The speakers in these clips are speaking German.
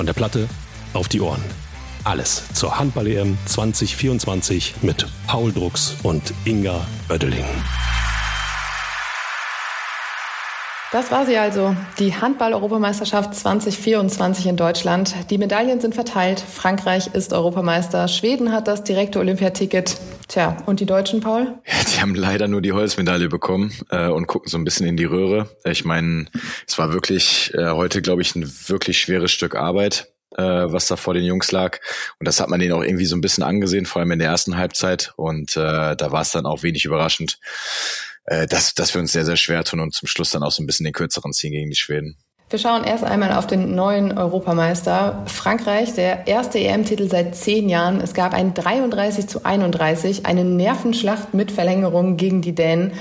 Von der Platte auf die Ohren. Alles zur Handball-EM 2024 mit Paul Drucks und Inga Oeddeling. Das war sie also, die Handball-Europameisterschaft 2024 in Deutschland. Die Medaillen sind verteilt. Frankreich ist Europameister. Schweden hat das direkte Olympiaticket. Tja, und die Deutschen, Paul? Die haben leider nur die Holzmedaille bekommen äh, und gucken so ein bisschen in die Röhre. Ich meine, es war wirklich äh, heute, glaube ich, ein wirklich schweres Stück Arbeit äh, was da vor den Jungs lag. Und das hat man denen auch irgendwie so ein bisschen angesehen, vor allem in der ersten Halbzeit. Und äh, da war es dann auch wenig überraschend, äh, dass, dass wir uns sehr, sehr schwer tun und zum Schluss dann auch so ein bisschen den kürzeren ziehen gegen die Schweden. Wir schauen erst einmal auf den neuen Europameister. Frankreich, der erste EM-Titel seit zehn Jahren. Es gab ein 33 zu 31, eine Nervenschlacht mit Verlängerung gegen die Dänen.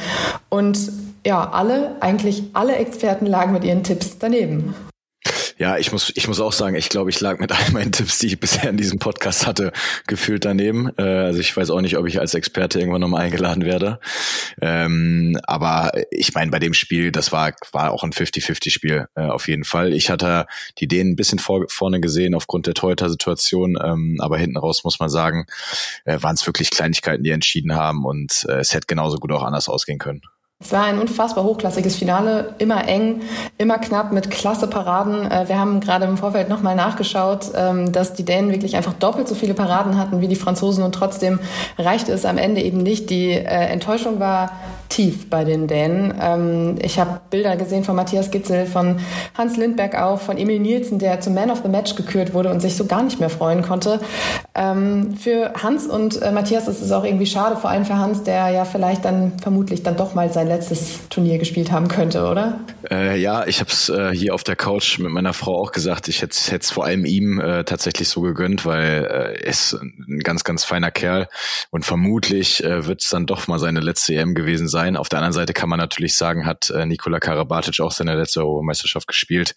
Und ja, alle, eigentlich alle Experten lagen mit ihren Tipps daneben. Ja, ich muss, ich muss auch sagen, ich glaube, ich lag mit all meinen Tipps, die ich bisher in diesem Podcast hatte, gefühlt daneben. Äh, also ich weiß auch nicht, ob ich als Experte irgendwann nochmal eingeladen werde. Ähm, aber ich meine, bei dem Spiel, das war, war auch ein 50-50-Spiel äh, auf jeden Fall. Ich hatte die Dänen ein bisschen vor, vorne gesehen aufgrund der Torhüter-Situation, ähm, aber hinten raus muss man sagen, äh, waren es wirklich Kleinigkeiten, die entschieden haben und äh, es hätte genauso gut auch anders ausgehen können. Es war ein unfassbar hochklassiges Finale, immer eng, immer knapp mit klasse Paraden. Äh, wir haben gerade im Vorfeld nochmal nachgeschaut, ähm, dass die Dänen wirklich einfach doppelt so viele Paraden hatten wie die Franzosen und trotzdem reichte es am Ende eben nicht. Die äh, Enttäuschung war tief bei den Dänen. Ähm, ich habe Bilder gesehen von Matthias Gitzel, von Hans Lindberg auch, von Emil Nielsen, der zum Man of the Match gekürt wurde und sich so gar nicht mehr freuen konnte. Ähm, für Hans und äh, Matthias ist es auch irgendwie schade, vor allem für Hans, der ja vielleicht dann vermutlich dann doch mal sein letztes Turnier gespielt haben könnte, oder? Äh, ja, ich habe es äh, hier auf der Couch mit meiner Frau auch gesagt. Ich hätte es vor allem ihm äh, tatsächlich so gegönnt, weil äh, er ist ein ganz, ganz feiner Kerl und vermutlich äh, wird es dann doch mal seine letzte EM gewesen sein sein. Auf der anderen Seite kann man natürlich sagen, hat äh, Nikola Karabatic auch seine letzte Europameisterschaft gespielt.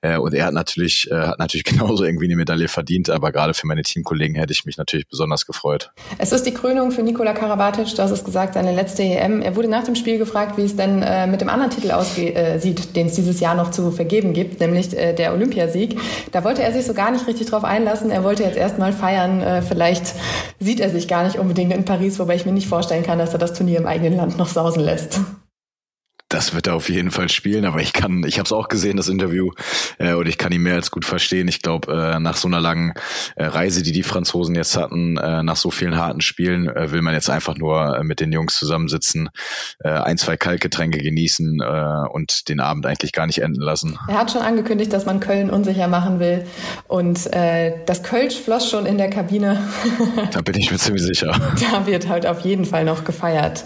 Äh, und er hat natürlich, äh, hat natürlich genauso irgendwie eine Medaille verdient, aber gerade für meine Teamkollegen hätte ich mich natürlich besonders gefreut. Es ist die Krönung für Nikola Karabatic, du hast es gesagt, seine letzte EM. Er wurde nach dem Spiel gefragt, wie es denn äh, mit dem anderen Titel aussieht, äh, den es dieses Jahr noch zu vergeben gibt, nämlich äh, der Olympiasieg. Da wollte er sich so gar nicht richtig drauf einlassen. Er wollte jetzt erstmal feiern. Äh, vielleicht sieht er sich gar nicht unbedingt in Paris, wobei ich mir nicht vorstellen kann, dass er das Turnier im eigenen Land noch sausen lässt. Das wird er auf jeden Fall spielen, aber ich kann, ich habe es auch gesehen, das Interview, äh, und ich kann ihn mehr als gut verstehen. Ich glaube, äh, nach so einer langen äh, Reise, die die Franzosen jetzt hatten, äh, nach so vielen harten Spielen, äh, will man jetzt einfach nur äh, mit den Jungs zusammensitzen, äh, ein, zwei Kaltgetränke genießen äh, und den Abend eigentlich gar nicht enden lassen. Er hat schon angekündigt, dass man Köln unsicher machen will und äh, das Kölsch floss schon in der Kabine. da bin ich mir ziemlich sicher. Da wird halt auf jeden Fall noch gefeiert.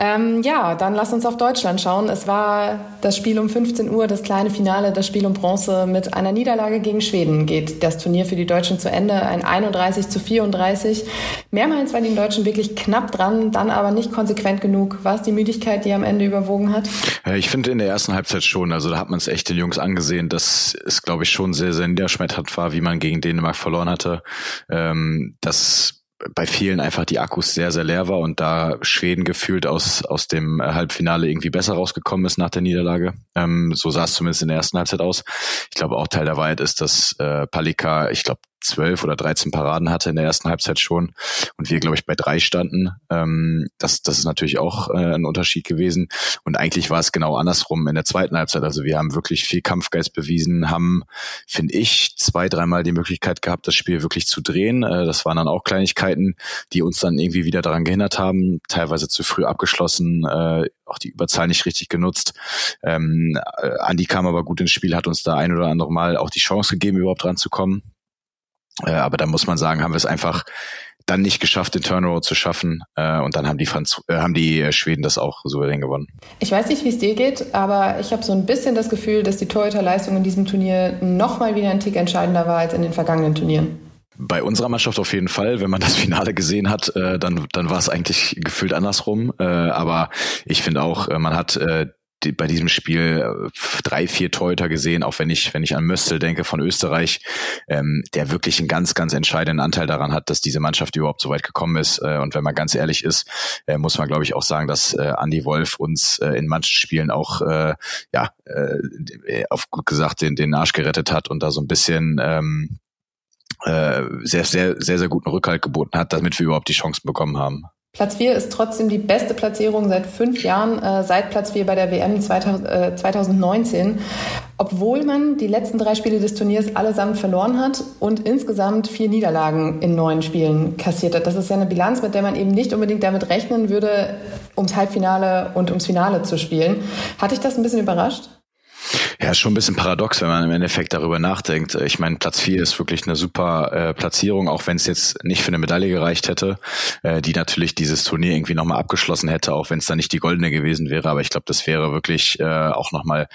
Ähm, ja, dann lass uns auf Deutschland schauen. Es war das Spiel um 15 Uhr, das kleine Finale, das Spiel um Bronze. Mit einer Niederlage gegen Schweden geht das Turnier für die Deutschen zu Ende. Ein 31 zu 34. Mehrmals waren die Deutschen wirklich knapp dran, dann aber nicht konsequent genug. War es die Müdigkeit, die am Ende überwogen hat? Ich finde in der ersten Halbzeit schon. Also da hat man es echt den Jungs angesehen, dass es, glaube ich, schon sehr, sehr niederschmetternd war, wie man gegen Dänemark verloren hatte. Ähm, das bei vielen einfach die Akkus sehr, sehr leer war und da Schweden gefühlt aus, aus dem Halbfinale irgendwie besser rausgekommen ist nach der Niederlage. Ähm, so sah es zumindest in der ersten Halbzeit aus. Ich glaube auch Teil der Wahrheit ist, dass äh, Palika, ich glaube, zwölf oder dreizehn Paraden hatte in der ersten Halbzeit schon und wir, glaube ich, bei drei standen. Ähm, das, das ist natürlich auch äh, ein Unterschied gewesen. Und eigentlich war es genau andersrum in der zweiten Halbzeit. Also wir haben wirklich viel Kampfgeist bewiesen, haben, finde ich, zwei, dreimal die Möglichkeit gehabt, das Spiel wirklich zu drehen. Äh, das waren dann auch Kleinigkeiten, die uns dann irgendwie wieder daran gehindert haben, teilweise zu früh abgeschlossen, äh, auch die Überzahl nicht richtig genutzt. Ähm, äh, Andi kam aber gut ins Spiel, hat uns da ein oder andere Mal auch die Chance gegeben, überhaupt dran zu kommen. Äh, aber da muss man sagen, haben wir es einfach dann nicht geschafft, den Turnaround zu schaffen. Äh, und dann haben die, Franz äh, haben die äh, Schweden das auch souverän gewonnen. Ich weiß nicht, wie es dir geht, aber ich habe so ein bisschen das Gefühl, dass die Torhüterleistung in diesem Turnier nochmal wieder ein Tick entscheidender war als in den vergangenen Turnieren. Bei unserer Mannschaft auf jeden Fall. Wenn man das Finale gesehen hat, äh, dann, dann war es eigentlich gefühlt andersrum. Äh, aber ich finde auch, äh, man hat bei diesem Spiel äh, drei, vier Torhüter gesehen, auch wenn ich, wenn ich an Möstel denke von Österreich, ähm, der wirklich einen ganz, ganz entscheidenden Anteil daran hat, dass diese Mannschaft überhaupt so weit gekommen ist. Äh, und wenn man ganz ehrlich ist, äh, muss man, glaube ich, auch sagen, dass äh, Andy Wolf uns äh, in manchen Spielen auch, äh, ja, äh, auf gut gesagt, den, den Arsch gerettet hat und da so ein bisschen ähm, äh, sehr, sehr, sehr, sehr guten Rückhalt geboten hat, damit wir überhaupt die Chancen bekommen haben. Platz 4 ist trotzdem die beste Platzierung seit fünf Jahren, äh, seit Platz 4 bei der WM 2000, äh, 2019. Obwohl man die letzten drei Spiele des Turniers allesamt verloren hat und insgesamt vier Niederlagen in neun Spielen kassiert hat. Das ist ja eine Bilanz, mit der man eben nicht unbedingt damit rechnen würde, ums Halbfinale und ums Finale zu spielen. Hat dich das ein bisschen überrascht? Ja, ist schon ein bisschen paradox, wenn man im Endeffekt darüber nachdenkt. Ich meine, Platz vier ist wirklich eine super äh, Platzierung, auch wenn es jetzt nicht für eine Medaille gereicht hätte, äh, die natürlich dieses Turnier irgendwie nochmal abgeschlossen hätte, auch wenn es dann nicht die goldene gewesen wäre. Aber ich glaube, das wäre wirklich äh, auch nochmal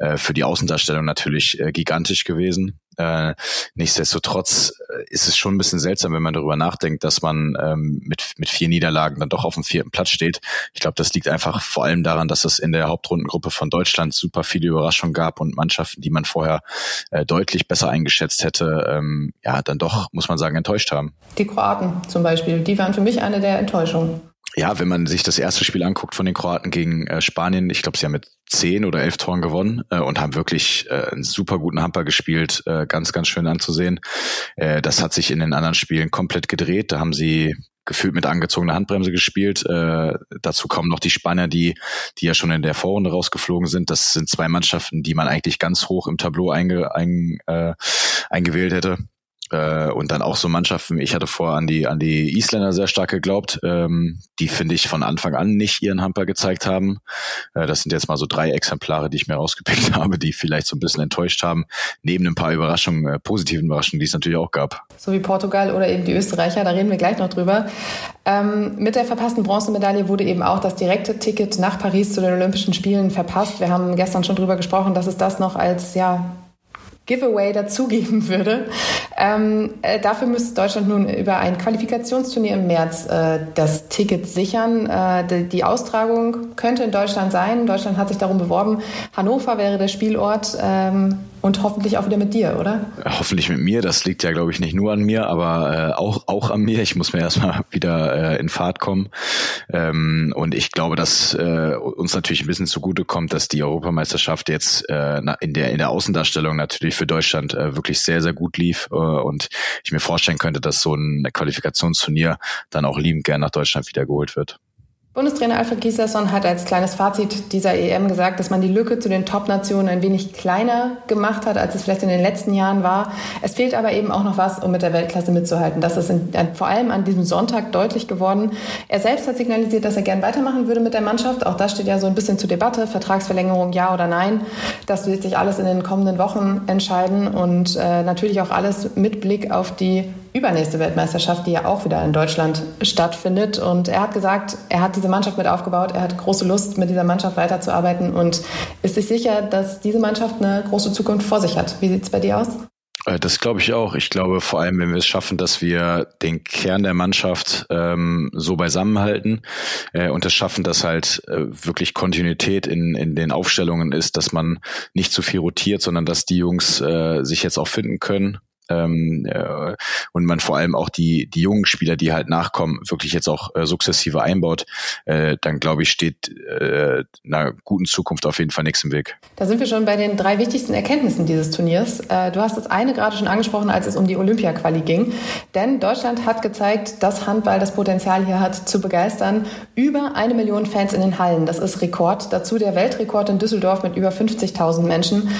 äh, für die Außendarstellung natürlich äh, gigantisch gewesen. Äh, nichtsdestotrotz äh, ist es schon ein bisschen seltsam, wenn man darüber nachdenkt, dass man ähm, mit, mit vier Niederlagen dann doch auf dem vierten Platz steht. Ich glaube, das liegt einfach vor allem daran, dass es in der Hauptrundengruppe von Deutschland super viele Überraschungen gab und Mannschaften, die man vorher äh, deutlich besser eingeschätzt hätte, ähm, ja, dann doch, muss man sagen, enttäuscht haben. Die Kroaten zum Beispiel, die waren für mich eine der Enttäuschungen ja, wenn man sich das erste Spiel anguckt von den Kroaten gegen äh, Spanien, ich glaube, sie haben mit zehn oder elf Toren gewonnen äh, und haben wirklich äh, einen super guten Hamper gespielt, äh, ganz, ganz schön anzusehen. Äh, das hat sich in den anderen Spielen komplett gedreht. Da haben sie gefühlt mit angezogener Handbremse gespielt. Äh, dazu kommen noch die Spanier, die, die ja schon in der Vorrunde rausgeflogen sind. Das sind zwei Mannschaften, die man eigentlich ganz hoch im Tableau einge, ein, äh, eingewählt hätte. Äh, und dann auch so Mannschaften, ich hatte vor an die, an die Isländer sehr stark geglaubt, ähm, die finde ich von Anfang an nicht ihren Hamper gezeigt haben. Äh, das sind jetzt mal so drei Exemplare, die ich mir rausgepickt habe, die vielleicht so ein bisschen enttäuscht haben, neben ein paar Überraschungen, äh, positiven Überraschungen, die es natürlich auch gab. So wie Portugal oder eben die Österreicher, da reden wir gleich noch drüber. Ähm, mit der verpassten Bronzemedaille wurde eben auch das direkte Ticket nach Paris zu den Olympischen Spielen verpasst. Wir haben gestern schon drüber gesprochen, dass es das noch als ja Giveaway dazugeben würde. Ähm, äh, dafür müsste Deutschland nun über ein Qualifikationsturnier im März äh, das Ticket sichern. Äh, die, die, Austragung könnte in Deutschland sein. Deutschland hat sich darum beworben. Hannover wäre der Spielort. Ähm, und hoffentlich auch wieder mit dir, oder? Hoffentlich mit mir. Das liegt ja, glaube ich, nicht nur an mir, aber äh, auch, auch an mir. Ich muss mir erstmal wieder äh, in Fahrt kommen. Ähm, und ich glaube, dass äh, uns natürlich ein bisschen zugute kommt, dass die Europameisterschaft jetzt äh, in, der, in der Außendarstellung natürlich für Deutschland äh, wirklich sehr, sehr gut lief. Äh, und ich mir vorstellen könnte, dass so ein Qualifikationsturnier dann auch liebend gern nach Deutschland wiedergeholt wird. Bundestrainer Alfred Gislason hat als kleines Fazit dieser EM gesagt, dass man die Lücke zu den Top-Nationen ein wenig kleiner gemacht hat, als es vielleicht in den letzten Jahren war. Es fehlt aber eben auch noch was, um mit der Weltklasse mitzuhalten. Das ist in, vor allem an diesem Sonntag deutlich geworden. Er selbst hat signalisiert, dass er gern weitermachen würde mit der Mannschaft. Auch das steht ja so ein bisschen zur Debatte. Vertragsverlängerung, ja oder nein. Das wird sich alles in den kommenden Wochen entscheiden und äh, natürlich auch alles mit Blick auf die übernächste Weltmeisterschaft, die ja auch wieder in Deutschland stattfindet. Und er hat gesagt, er hat diese Mannschaft mit aufgebaut, er hat große Lust, mit dieser Mannschaft weiterzuarbeiten und ist sich sicher, dass diese Mannschaft eine große Zukunft vor sich hat. Wie sieht es bei dir aus? Äh, das glaube ich auch. Ich glaube vor allem, wenn wir es schaffen, dass wir den Kern der Mannschaft ähm, so beisammenhalten äh, und es schaffen, dass halt äh, wirklich Kontinuität in, in den Aufstellungen ist, dass man nicht zu viel rotiert, sondern dass die Jungs äh, sich jetzt auch finden können ähm, äh, und man vor allem auch die, die jungen Spieler, die halt nachkommen, wirklich jetzt auch äh, sukzessive einbaut, äh, dann glaube ich, steht äh, einer guten Zukunft auf jeden Fall nichts im Weg. Da sind wir schon bei den drei wichtigsten Erkenntnissen dieses Turniers. Äh, du hast das eine gerade schon angesprochen, als es um die Olympia-Quali ging. Denn Deutschland hat gezeigt, dass Handball das Potenzial hier hat, zu begeistern. Über eine Million Fans in den Hallen. Das ist Rekord. Dazu der Weltrekord in Düsseldorf mit über 50.000 Menschen.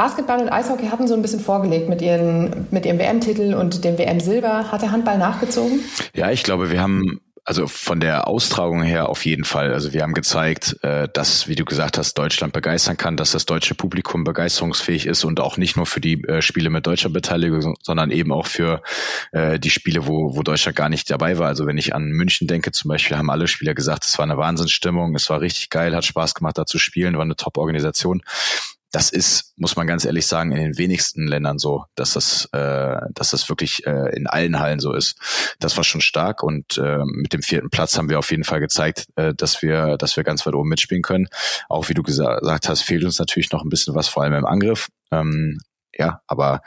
Basketball und Eishockey hatten so ein bisschen vorgelegt mit ihren mit ihrem WM-Titel und dem WM-Silber. Hat der Handball nachgezogen? Ja, ich glaube, wir haben also von der Austragung her auf jeden Fall. Also wir haben gezeigt, äh, dass, wie du gesagt hast, Deutschland begeistern kann, dass das deutsche Publikum begeisterungsfähig ist und auch nicht nur für die äh, Spiele mit deutscher Beteiligung, sondern eben auch für äh, die Spiele, wo, wo Deutschland gar nicht dabei war. Also wenn ich an München denke zum Beispiel, haben alle Spieler gesagt, es war eine Wahnsinnsstimmung, es war richtig geil, hat Spaß gemacht, da zu spielen, war eine Top-Organisation. Das ist, muss man ganz ehrlich sagen, in den wenigsten Ländern so, dass das, äh, dass das wirklich äh, in allen Hallen so ist. Das war schon stark und äh, mit dem vierten Platz haben wir auf jeden Fall gezeigt, äh, dass wir, dass wir ganz weit oben mitspielen können. Auch wie du gesagt hast, fehlt uns natürlich noch ein bisschen was, vor allem im Angriff. Ähm, ja, aber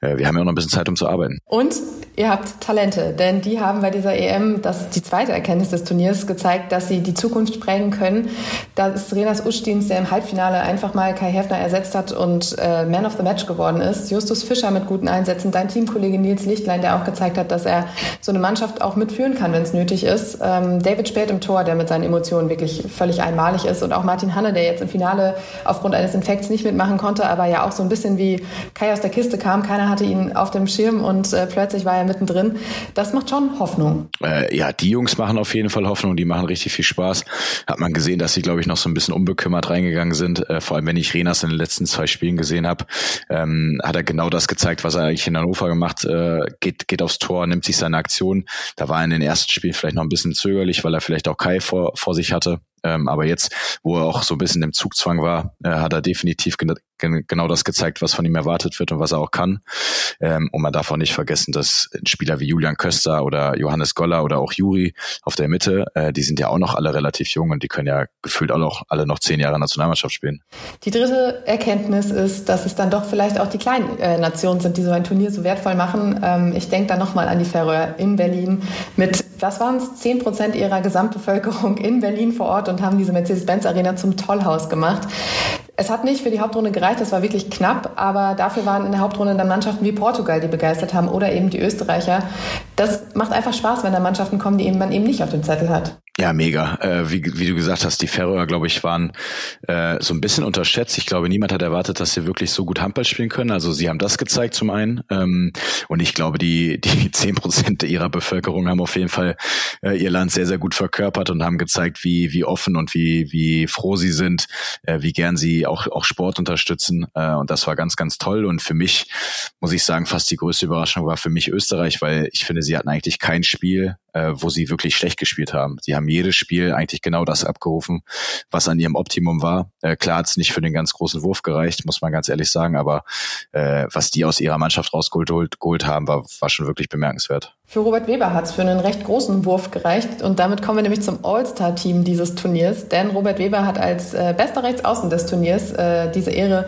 äh, wir haben ja auch noch ein bisschen Zeit, um zu arbeiten. Und ihr habt Talente, denn die haben bei dieser EM, das die zweite Erkenntnis des Turniers, gezeigt, dass sie die Zukunft prägen können. Da ist Renas Ustins, der im Halbfinale einfach mal Kai Hefner ersetzt hat und äh, Man of the Match geworden ist. Justus Fischer mit guten Einsätzen, dein Teamkollege Nils Lichtlein, der auch gezeigt hat, dass er so eine Mannschaft auch mitführen kann, wenn es nötig ist. Ähm, David Spät im Tor, der mit seinen Emotionen wirklich völlig einmalig ist und auch Martin Hanne, der jetzt im Finale aufgrund eines Infekts nicht mitmachen konnte, aber ja auch so ein bisschen wie Kai aus der Kiste kam, keiner hatte ihn auf dem Schirm und äh, plötzlich war er mittendrin. Das macht schon Hoffnung. Äh, ja, die Jungs machen auf jeden Fall Hoffnung, die machen richtig viel Spaß. Hat man gesehen, dass sie, glaube ich, noch so ein bisschen unbekümmert reingegangen sind. Äh, vor allem, wenn ich Renas in den letzten zwei Spielen gesehen habe, ähm, hat er genau das gezeigt, was er eigentlich in Hannover gemacht, äh, geht, geht aufs Tor, nimmt sich seine Aktion. Da war er in den ersten Spielen vielleicht noch ein bisschen zögerlich, weil er vielleicht auch Kai vor, vor sich hatte. Ähm, aber jetzt, wo er auch so ein bisschen im Zugzwang war, äh, hat er definitiv gen gen genau das gezeigt, was von ihm erwartet wird und was er auch kann. Ähm, und man darf auch nicht vergessen, dass Spieler wie Julian Köster oder Johannes Goller oder auch Juri auf der Mitte, äh, die sind ja auch noch alle relativ jung und die können ja gefühlt auch noch, alle noch zehn Jahre Nationalmannschaft spielen. Die dritte Erkenntnis ist, dass es dann doch vielleicht auch die kleinen äh, Nationen sind, die so ein Turnier so wertvoll machen. Ähm, ich denke da nochmal an die Färöer in Berlin mit, was waren es, zehn Prozent ihrer Gesamtbevölkerung in Berlin vor Ort und haben diese Mercedes-Benz-Arena zum Tollhaus gemacht. Es hat nicht für die Hauptrunde gereicht, das war wirklich knapp, aber dafür waren in der Hauptrunde dann Mannschaften wie Portugal, die begeistert haben oder eben die Österreicher. Das macht einfach Spaß, wenn da Mannschaften kommen, die man eben nicht auf dem Zettel hat. Ja, mega. Äh, wie, wie du gesagt hast, die Färöer, glaube ich, waren äh, so ein bisschen unterschätzt. Ich glaube, niemand hat erwartet, dass sie wirklich so gut Handball spielen können. Also sie haben das gezeigt zum einen. Ähm, und ich glaube, die die zehn Prozent ihrer Bevölkerung haben auf jeden Fall äh, ihr Land sehr, sehr gut verkörpert und haben gezeigt, wie, wie offen und wie, wie froh sie sind, äh, wie gern sie auch, auch Sport unterstützen. Äh, und das war ganz, ganz toll. Und für mich, muss ich sagen, fast die größte Überraschung war für mich Österreich, weil ich finde, sie hatten eigentlich kein Spiel, äh, wo sie wirklich schlecht gespielt haben. Sie haben jedes Spiel eigentlich genau das abgerufen, was an ihrem Optimum war. Äh, klar hat es nicht für den ganz großen Wurf gereicht, muss man ganz ehrlich sagen, aber äh, was die aus ihrer Mannschaft rausgeholt geholt haben, war, war schon wirklich bemerkenswert. Für Robert Weber hat es für einen recht großen Wurf gereicht und damit kommen wir nämlich zum All-Star-Team dieses Turniers, denn Robert Weber hat als äh, bester Rechtsaußen des Turniers äh, diese Ehre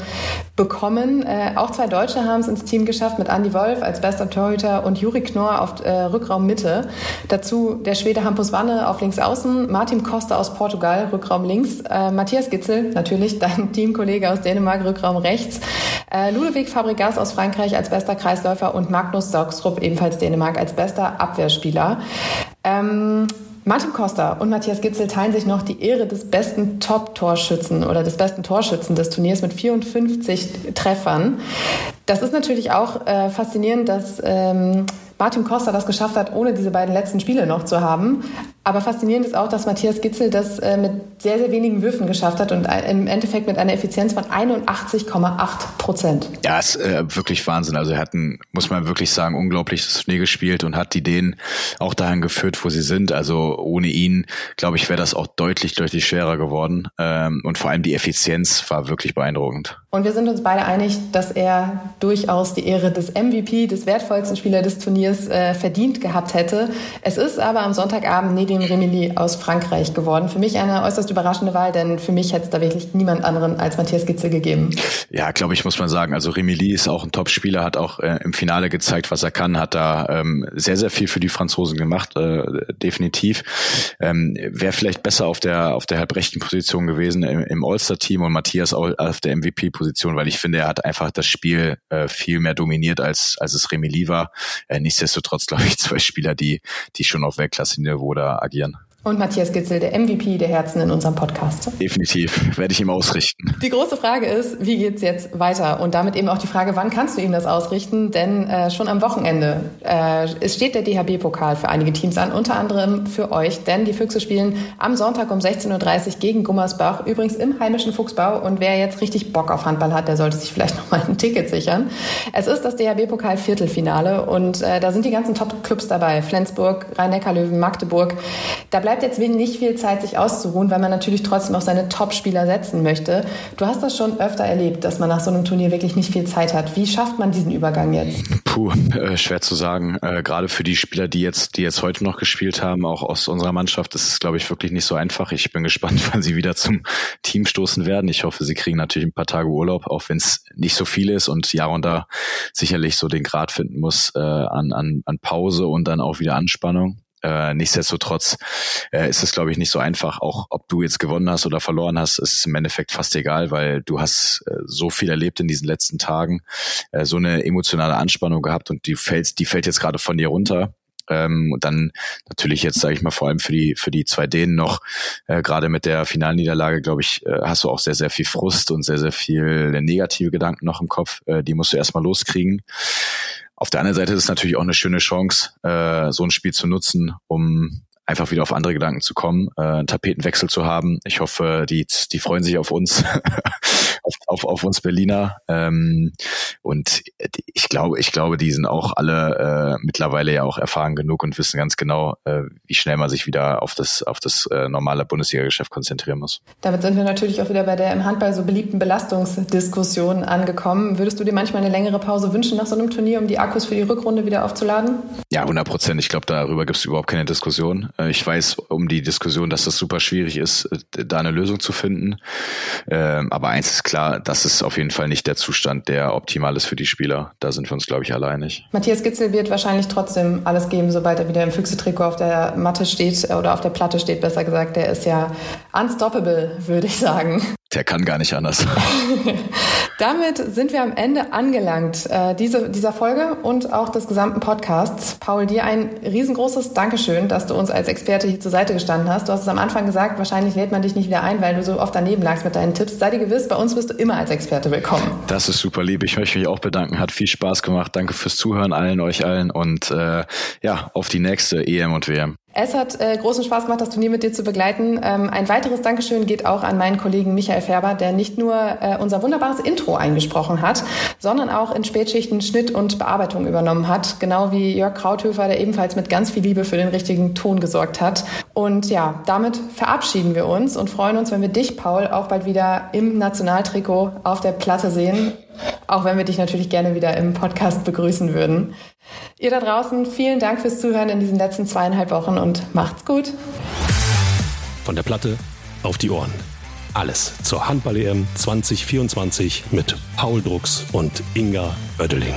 bekommen. Äh, auch zwei Deutsche haben es ins Team geschafft mit Andy Wolf als bester Torhüter und Juri Knorr auf äh, Rückraum Mitte. Dazu der Schwede Hampus Wanne auf links außen, Martin Costa aus Portugal, Rückraum links, äh, Matthias Gitzel, natürlich dein Teamkollege aus Dänemark, Rückraum rechts, äh, Ludovic Fabregas aus Frankreich als bester Kreisläufer und Magnus Saugstrup ebenfalls Dänemark als bester bester Abwehrspieler. Ähm, Martin Costa und Matthias Gitzel teilen sich noch die Ehre des besten Top-Torschützen oder des besten Torschützen des Turniers mit 54 Treffern. Das ist natürlich auch äh, faszinierend, dass ähm, Martin Costa das geschafft hat, ohne diese beiden letzten Spiele noch zu haben. Aber faszinierend ist auch, dass Matthias Gitzel das äh, mit sehr, sehr wenigen Würfen geschafft hat und im Endeffekt mit einer Effizienz von 81,8 Prozent. Ja, ist äh, wirklich Wahnsinn. Also er hat ein, muss man wirklich sagen, unglaubliches Turnier gespielt und hat die Dänen auch dahin geführt, wo sie sind. Also ohne ihn, glaube ich, wäre das auch deutlich, deutlich schwerer geworden. Ähm, und vor allem die Effizienz war wirklich beeindruckend. Und wir sind uns beide einig, dass er durchaus die Ehre des MVP, des wertvollsten Spielers des Turniers, äh, verdient gehabt hätte. Es ist aber am Sonntagabend Nedi Karim Remili aus Frankreich geworden. Für mich eine äußerst überraschende Wahl, denn für mich hätte es da wirklich niemand anderen als Matthias Gitzel gegeben. Ja, glaube ich, muss man sagen. Also Remili ist auch ein Top-Spieler, hat auch äh, im Finale gezeigt, was er kann, hat da ähm, sehr, sehr viel für die Franzosen gemacht, äh, definitiv. Ähm, Wäre vielleicht besser auf der auf der halbrechten Position gewesen im, im All-Star-Team und Matthias auf der MVP-Position, weil ich finde, er hat einfach das Spiel äh, viel mehr dominiert, als als es Remili war. Äh, nichtsdestotrotz, glaube ich, zwei Spieler, die die schon auf Weltklasse-Niveau da agieren. Und Matthias Gitzel, der MVP der Herzen in unserem Podcast. Definitiv, werde ich ihm ausrichten. Die große Frage ist, wie geht's jetzt weiter? Und damit eben auch die Frage, wann kannst du ihm das ausrichten? Denn äh, schon am Wochenende äh, es steht der DHB-Pokal für einige Teams an, unter anderem für euch. Denn die Füchse spielen am Sonntag um 16.30 Uhr gegen Gummersbach, übrigens im heimischen Fuchsbau. Und wer jetzt richtig Bock auf Handball hat, der sollte sich vielleicht noch mal ein Ticket sichern. Es ist das DHB-Pokal-Viertelfinale und äh, da sind die ganzen Top-Clubs dabei. Flensburg, Rhein-Neckar-Löwen, Magdeburg. Da bleibt bleibt jetzt nicht viel Zeit, sich auszuruhen, weil man natürlich trotzdem auf seine Top-Spieler setzen möchte. Du hast das schon öfter erlebt, dass man nach so einem Turnier wirklich nicht viel Zeit hat. Wie schafft man diesen Übergang jetzt? Puh, äh, schwer zu sagen. Äh, Gerade für die Spieler, die jetzt, die jetzt heute noch gespielt haben, auch aus unserer Mannschaft, ist es, glaube ich, wirklich nicht so einfach. Ich bin gespannt, wann sie wieder zum Team stoßen werden. Ich hoffe, sie kriegen natürlich ein paar Tage Urlaub, auch wenn es nicht so viel ist und ja und da sicherlich so den Grad finden muss äh, an, an, an Pause und dann auch wieder Anspannung. Äh, nichtsdestotrotz äh, ist es, glaube ich, nicht so einfach. Auch ob du jetzt gewonnen hast oder verloren hast, ist im Endeffekt fast egal, weil du hast äh, so viel erlebt in diesen letzten Tagen, äh, so eine emotionale Anspannung gehabt und die fällt, die fällt jetzt gerade von dir runter. Ähm, und dann natürlich jetzt, sage ich mal, vor allem für die für die zwei Dänen noch, äh, gerade mit der Finalniederlage, glaube ich, äh, hast du auch sehr, sehr viel Frust und sehr, sehr viel negative Gedanken noch im Kopf. Äh, die musst du erstmal loskriegen. Auf der anderen Seite ist es natürlich auch eine schöne Chance, äh, so ein Spiel zu nutzen, um einfach wieder auf andere Gedanken zu kommen, äh, einen Tapetenwechsel zu haben. Ich hoffe, die, die freuen sich auf uns, auf, auf, auf uns Berliner. Ähm, und ich glaube, ich glaube, die sind auch alle äh, mittlerweile ja auch erfahren genug und wissen ganz genau, äh, wie schnell man sich wieder auf das, auf das äh, normale Bundesliga-Geschäft konzentrieren muss. Damit sind wir natürlich auch wieder bei der im Handball so beliebten Belastungsdiskussion angekommen. Würdest du dir manchmal eine längere Pause wünschen nach so einem Turnier, um die Akkus für die Rückrunde wieder aufzuladen? Ja, 100 Prozent. Ich glaube, darüber gibt es überhaupt keine Diskussion. Äh, ich weiß um die Diskussion, dass das super schwierig ist, äh, da eine Lösung zu finden. Ähm, aber eins ist klar, das ist auf jeden Fall nicht der Zustand, der optimal ist für die Spieler. Da sind wir uns, glaube ich, alle einig. Matthias Gitzel wird wahrscheinlich trotzdem alles geben, sobald er wieder im Füchse-Trikot auf der Matte steht oder auf der Platte steht, besser gesagt. Der ist ja unstoppable, würde ich sagen. Der kann gar nicht anders. Damit sind wir am Ende angelangt äh, diese, dieser Folge und auch des gesamten Podcasts. Paul, dir ein riesengroßes Dankeschön, dass du uns als Experte hier zur Seite gestanden hast. Du hast es am Anfang gesagt, wahrscheinlich lädt man dich nicht wieder ein, weil du so oft daneben lagst mit deinen Tipps. Sei dir gewiss, bei uns bist du immer als Experte willkommen. Das ist super lieb. Ich möchte mich auch bedanken. Hat viel Spaß gemacht. Danke fürs Zuhören allen, euch allen und äh, ja, auf die nächste EM und WM. Es hat äh, großen Spaß gemacht, das Turnier mit dir zu begleiten. Ähm, ein weiteres Dankeschön geht auch an meinen Kollegen Michael Färber, der nicht nur äh, unser wunderbares Intro eingesprochen hat, sondern auch in Spätschichten Schnitt und Bearbeitung übernommen hat. Genau wie Jörg Krauthöfer, der ebenfalls mit ganz viel Liebe für den richtigen Ton gesorgt hat. Und ja, damit verabschieden wir uns und freuen uns, wenn wir dich, Paul, auch bald wieder im Nationaltrikot auf der Platte sehen. Auch wenn wir dich natürlich gerne wieder im Podcast begrüßen würden. Ihr da draußen, vielen Dank fürs Zuhören in diesen letzten zweieinhalb Wochen und macht's gut. Von der Platte auf die Ohren. Alles zur Handball-EM 2024 mit Paul Drucks und Inga Oeddeling.